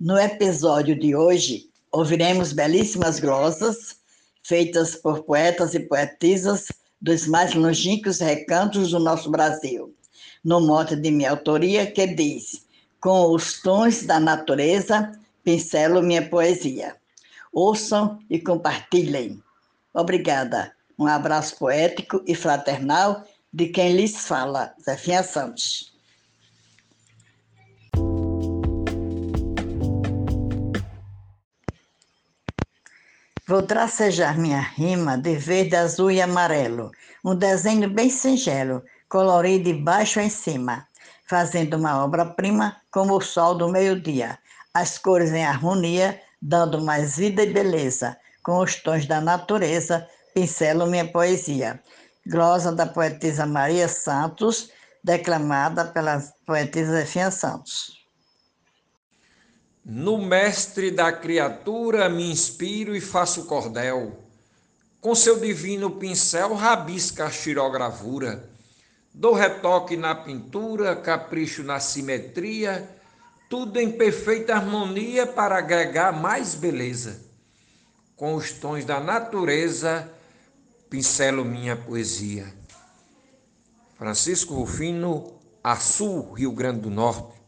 No episódio de hoje, ouviremos belíssimas glosas feitas por poetas e poetisas dos mais longínquos recantos do nosso Brasil, no mote de minha autoria que diz: Com os tons da natureza, pincelo minha poesia. Ouçam e compartilhem. Obrigada. Um abraço poético e fraternal de quem lhes fala, Zefinha Santos. Vou tracejar minha rima de verde, azul e amarelo, um desenho bem singelo, colorido de baixo em cima, fazendo uma obra-prima como o sol do meio-dia, as cores em harmonia, dando mais vida e beleza, com os tons da natureza, pincelo minha poesia. Glosa da poetisa Maria Santos, declamada pela poetisa Zefinha Santos. No mestre da criatura me inspiro e faço cordel. Com seu divino pincel rabisca a xirogravura. Dou retoque na pintura, capricho na simetria, tudo em perfeita harmonia para agregar mais beleza. Com os tons da natureza, pincelo minha poesia. Francisco Rufino, Açu, Rio Grande do Norte.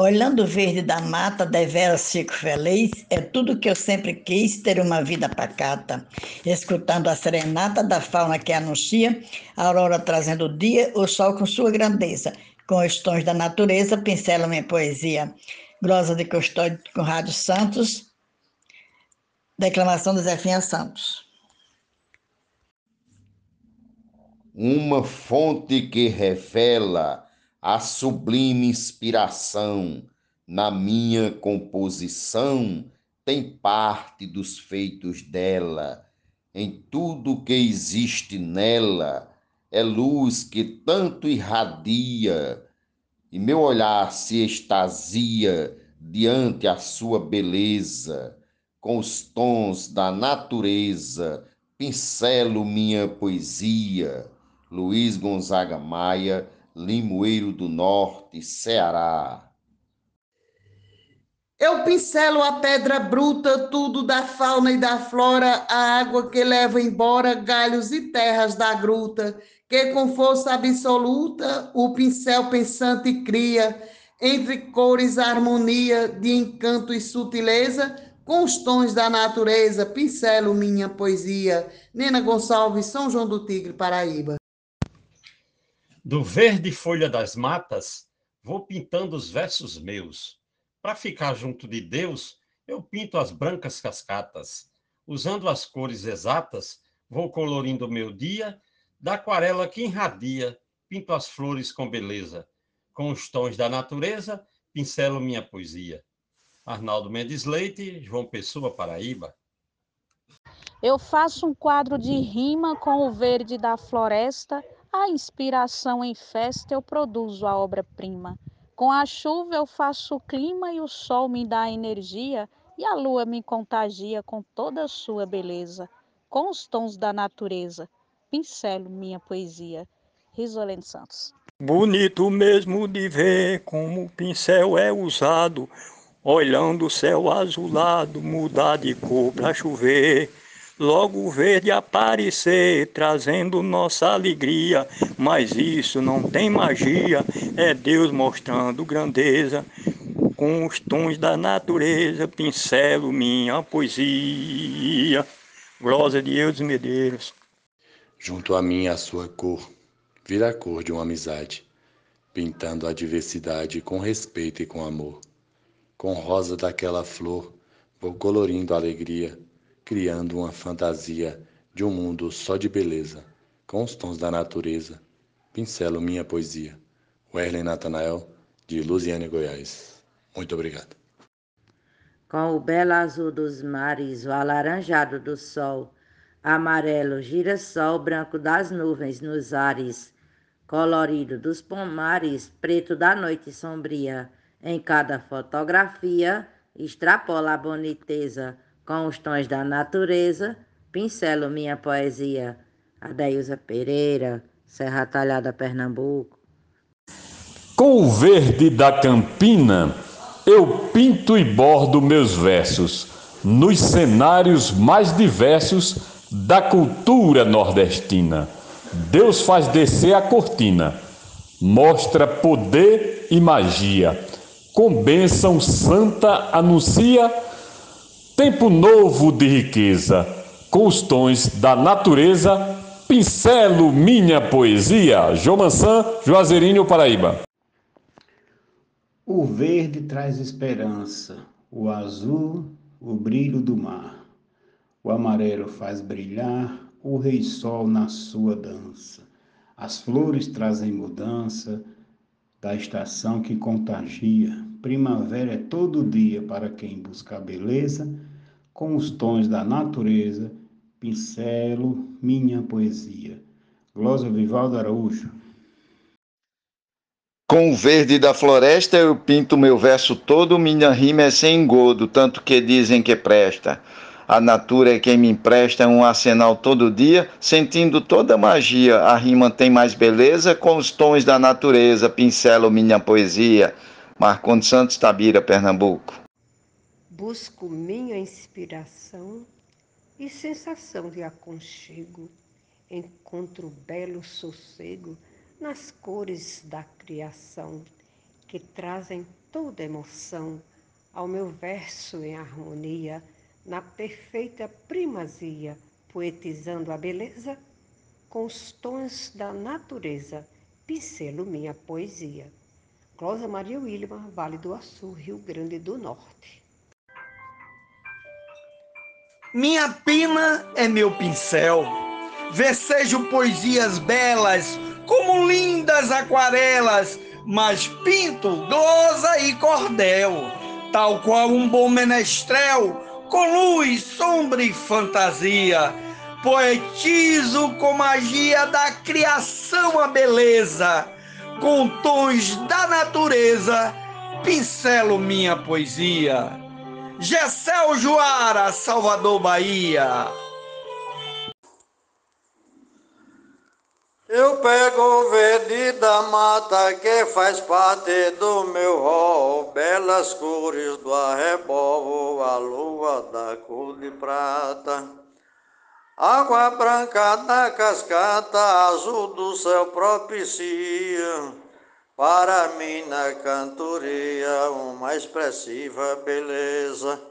Olhando verde da mata, deveras fico feliz. É tudo que eu sempre quis, ter uma vida pacata. Escutando a serenata da fauna que anuncia, a aurora trazendo o dia, o sol com sua grandeza. Com os tons da natureza, pincela minha poesia. Glosa de Custódio com Rádio Santos. Declamação de Zefinha Santos. Uma fonte que revela a sublime inspiração na minha composição tem parte dos feitos dela. Em tudo que existe nela é luz que tanto irradia, e meu olhar se extasia diante a sua beleza, com os tons da natureza, pincelo minha poesia. Luiz Gonzaga Maia Limoeiro do Norte, Ceará. Eu pincelo a pedra bruta, tudo da fauna e da flora, a água que leva embora galhos e terras da gruta, que com força absoluta o pincel pensante cria, entre cores harmonia de encanto e sutileza, com os tons da natureza, pincelo minha poesia. Nena Gonçalves, São João do Tigre, Paraíba. Do verde folha das matas, vou pintando os versos meus. Para ficar junto de Deus, eu pinto as brancas cascatas. Usando as cores exatas, vou colorindo o meu dia, da aquarela que irradia, pinto as flores com beleza. Com os tons da natureza, pincelo minha poesia. Arnaldo Mendes Leite, João Pessoa, Paraíba. Eu faço um quadro de rima com o verde da floresta a inspiração em festa eu produzo a obra-prima. Com a chuva eu faço o clima e o sol me dá energia e a lua me contagia com toda a sua beleza. Com os tons da natureza, pincelo minha poesia. Risolene Santos. Bonito mesmo de ver como o pincel é usado, olhando o céu azulado, mudar de cor para chover logo verde aparecer, trazendo nossa alegria. Mas isso não tem magia, é Deus mostrando grandeza. Com os tons da natureza, pincelo minha poesia. Glosa de Deus Medeiros. Junto a mim a sua cor, vira a cor de uma amizade, pintando a diversidade com respeito e com amor. Com rosa daquela flor, vou colorindo a alegria criando uma fantasia de um mundo só de beleza, com os tons da natureza. Pincelo minha poesia. Werlen Natanael, de Luziane, Goiás. Muito obrigado. Com o belo azul dos mares, o alaranjado do sol, amarelo girassol branco das nuvens nos ares, colorido dos pomares, preto da noite sombria, em cada fotografia extrapola a boniteza com os tons da natureza, pincelo minha poesia. Adeusa Pereira, Serra Talhada, Pernambuco. Com o verde da campina, eu pinto e bordo meus versos nos cenários mais diversos da cultura nordestina. Deus faz descer a cortina, mostra poder e magia. Com bênção santa anuncia tempo novo de riqueza. Com os tons da natureza, pincelo minha poesia. João Mansan, Juazeirinho, Paraíba. O verde traz esperança, o azul, o brilho do mar. O amarelo faz brilhar o rei sol na sua dança. As flores trazem mudança da estação que contagia. Primavera é todo dia para quem busca a beleza, com os tons da natureza, pincelo minha poesia. Glosa Vivaldo Araújo. Com o verde da floresta eu pinto meu verso todo, minha rima é sem engodo, tanto que dizem que presta. A natura é quem me empresta um arsenal todo dia, sentindo toda a magia. A rima tem mais beleza, com os tons da natureza, pincelo minha poesia. Marcondes Santos, Tabira, Pernambuco. Busco minha inspiração e sensação de aconchego. Encontro belo sossego nas cores da criação, que trazem toda emoção ao meu verso em harmonia, na perfeita primazia, poetizando a beleza com os tons da natureza, pincelo minha poesia. Closa Maria Wilma, Vale do Açu, Rio Grande do Norte. Minha pena é meu pincel, versejo poesias belas, como lindas aquarelas, mas pinto, glosa e cordel, tal qual um bom menestrel, com luz, sombra e fantasia. Poetizo com magia da criação a beleza, com tons da natureza, pincelo minha poesia. Gessel Joara, Salvador, Bahia. Eu pego o verde da mata que faz parte do meu rol, belas cores do arrebol, a lua da cor de prata. Água branca da cascata, azul do céu propicia, para mim na cantoria uma expressiva beleza.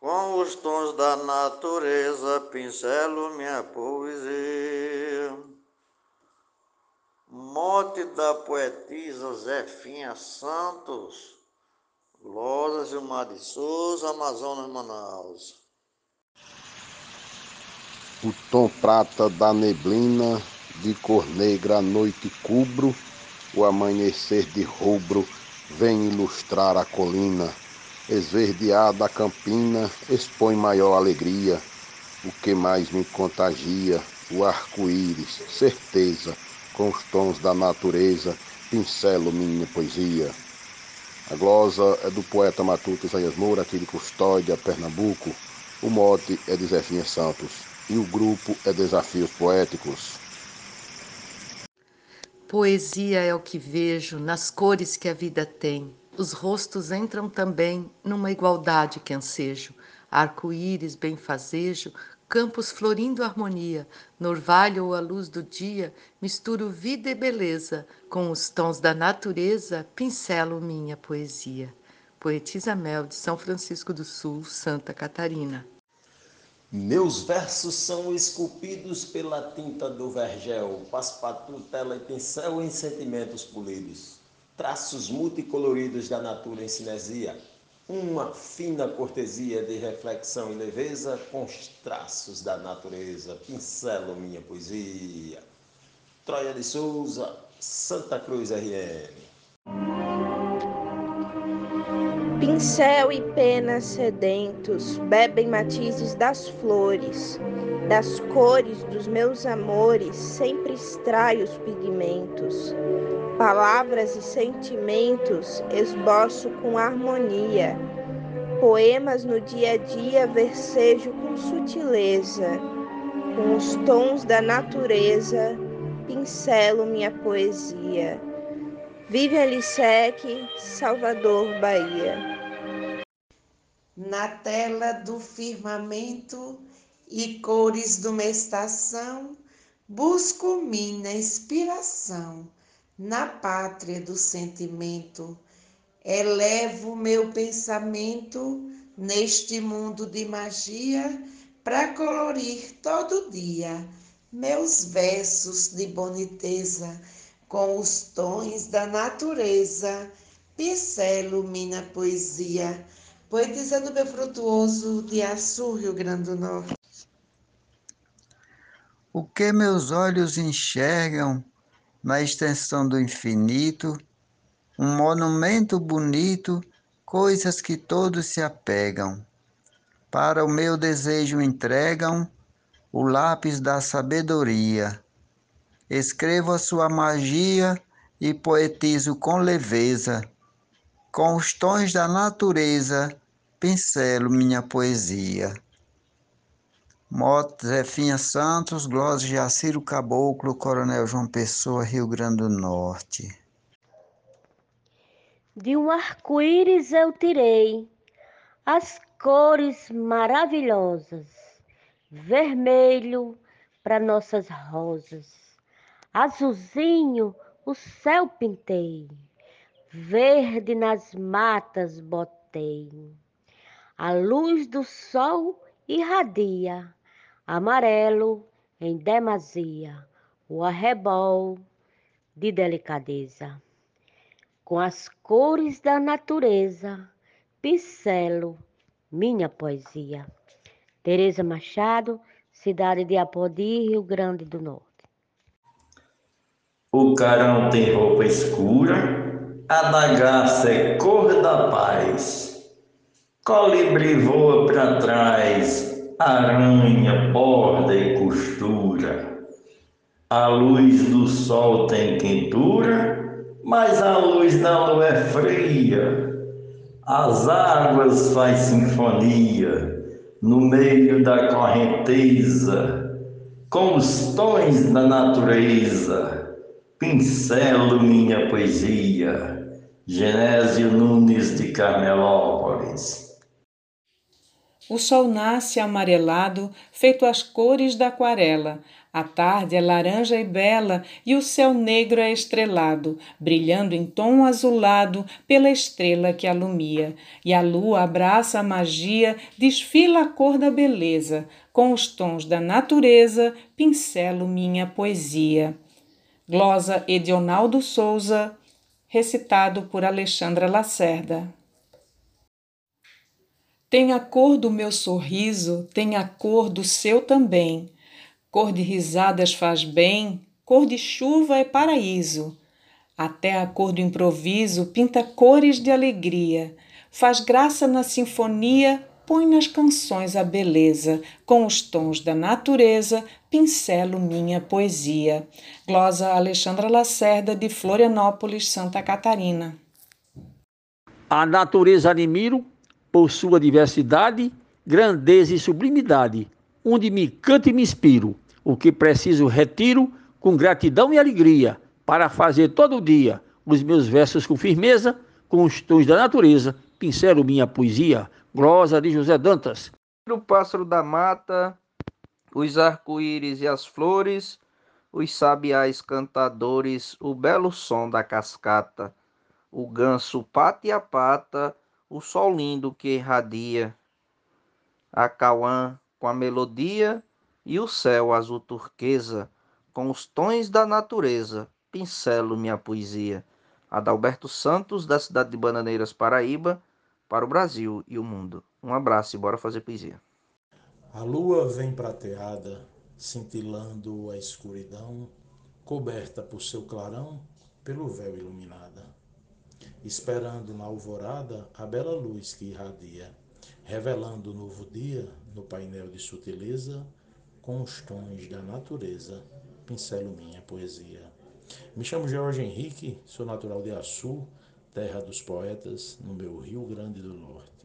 Com os tons da natureza, pincelo minha poesia. Mote da poetisa Zefinha Santos, Loja Gilmar de Souza, Amazonas, Manaus. O tom prata da neblina, de cor negra a noite cubro, o amanhecer de rubro vem ilustrar a colina. Esverdeada a campina expõe maior alegria. O que mais me contagia, o arco-íris, certeza com os tons da natureza, pincelo minha poesia. A glosa é do poeta matuto Isaías Moura, aqui de Custódia, Pernambuco. O mote é de Zefinha Santos e o grupo é Desafios Poéticos. Poesia é o que vejo nas cores que a vida tem. Os rostos entram também numa igualdade que ansejo. Arco-íris, benfazejo, campos florindo harmonia, no orvalho ou a luz do dia, misturo vida e beleza, com os tons da natureza, pincelo minha poesia. Poetisa Mel, de São Francisco do Sul, Santa Catarina. Meus versos são esculpidos pela tinta do vergel, paspatu, tela e pincel em sentimentos polidos, traços multicoloridos da natura em cinesia, uma fina cortesia de reflexão e leveza com os traços da natureza, pincelo minha poesia. Troia de Souza, Santa Cruz RM. Pincel e pena sedentos bebem matizes das flores, das cores dos meus amores, sempre extrai os pigmentos palavras e sentimentos esboço com harmonia, poemas no dia a dia versejo com sutileza, com os tons da natureza pincelo minha poesia. Vive Lissec, Salvador, Bahia. Na tela do firmamento e cores de uma estação, busco minha inspiração na pátria do sentimento. Elevo meu pensamento neste mundo de magia para colorir todo dia meus versos de boniteza com os tons da natureza. Pincelo minha poesia, poetizando meu frutuoso de Açu, Rio Grande do Norte. O que meus olhos enxergam na extensão do infinito, um monumento bonito, coisas que todos se apegam. Para o meu desejo entregam o lápis da sabedoria. Escrevo a sua magia e poetizo com leveza. Com os tons da natureza, pincelo minha poesia. Moto Zefinha Santos, Glória Jaciro Caboclo, Coronel João Pessoa, Rio Grande do Norte. De um arco-íris eu tirei as cores maravilhosas, vermelho para nossas rosas, azulzinho o céu pintei, verde nas matas botei. A luz do sol irradia amarelo em demasia, o arrebol de delicadeza. Com as cores da natureza, pincelo minha poesia. Tereza Machado, cidade de Apodi, Rio Grande do Norte. O carão tem roupa escura, a bagaça é cor da paz. Colibri voa para trás, aranha, borda e costura. A luz do sol tem quentura, mas a luz da lua é fria. As águas faz sinfonia no meio da correnteza, com os tons da natureza, pincelo minha poesia. Genésio Nunes de Carmelópolis. O sol nasce amarelado, feito as cores da aquarela. A tarde é laranja e bela, e o céu negro é estrelado, brilhando em tom azulado pela estrela que alumia. E a lua abraça a magia, desfila a cor da beleza, com os tons da natureza, pincelo minha poesia. Glosa Edionaldo Souza, recitado por Alexandra Lacerda. Tem a cor do meu sorriso, tem a cor do seu também. Cor de risadas faz bem, cor de chuva é paraíso. Até a cor do improviso pinta cores de alegria. Faz graça na sinfonia, põe nas canções a beleza. Com os tons da natureza, pincelo minha poesia. Glosa Alexandra Lacerda, de Florianópolis, Santa Catarina. A natureza admiro por sua diversidade, grandeza e sublimidade, onde me canto e me inspiro, o que preciso retiro com gratidão e alegria, para fazer todo dia os meus versos com firmeza, com os tons da natureza, pincelo minha poesia, glosa de José Dantas. O pássaro da mata, os arco-íris e as flores, os sabiás cantadores, o belo som da cascata, o ganso pata e a pata, o sol lindo que irradia, a Cauã com a melodia e o céu azul turquesa, com os tons da natureza, pincelo minha poesia. Adalberto Santos, da cidade de Bananeiras, Paraíba, para o Brasil e o mundo. Um abraço e bora fazer poesia. A lua vem prateada, cintilando a escuridão, coberta por seu clarão, pelo véu iluminada esperando na alvorada a bela luz que irradia, revelando o novo dia no painel de sutileza, com os tons da natureza, pincelo minha poesia. Me chamo Jorge Henrique, sou natural de Açu, terra dos poetas, no meu Rio Grande do Norte.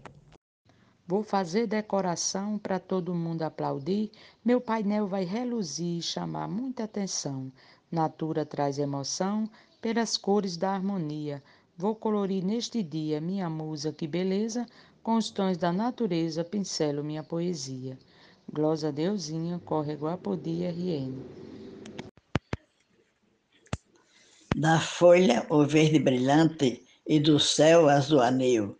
Vou fazer decoração para todo mundo aplaudir. Meu painel vai reluzir e chamar muita atenção. Natura traz emoção, pelas cores da harmonia. Vou colorir neste dia minha musa, que beleza, com os tons da natureza, pincelo minha poesia. Glosa Deusinha, córrego Apodi RN. Da folha o verde brilhante e do céu azul anil.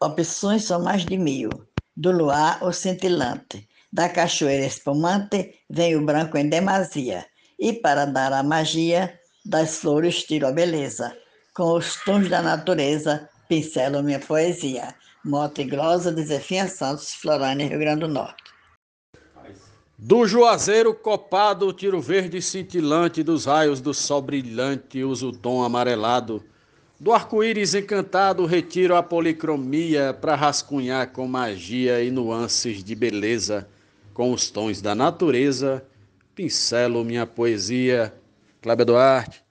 Opções são mais de mil. Do luar o cintilante, da cachoeira espumante vem o branco em demasia. E para dar a magia, das flores tiro a beleza. Com os tons da natureza, pincelo minha poesia. Mota e glosa de Zefinha Santos, Florânia, Rio Grande do Norte. Do juazeiro copado, tiro verde cintilante, dos raios do sol brilhante, uso o tom amarelado. Do arco-íris encantado, retiro a policromia para rascunhar com magia e nuances de beleza. Com os tons da natureza, pincelo minha poesia. Cláudio Duarte.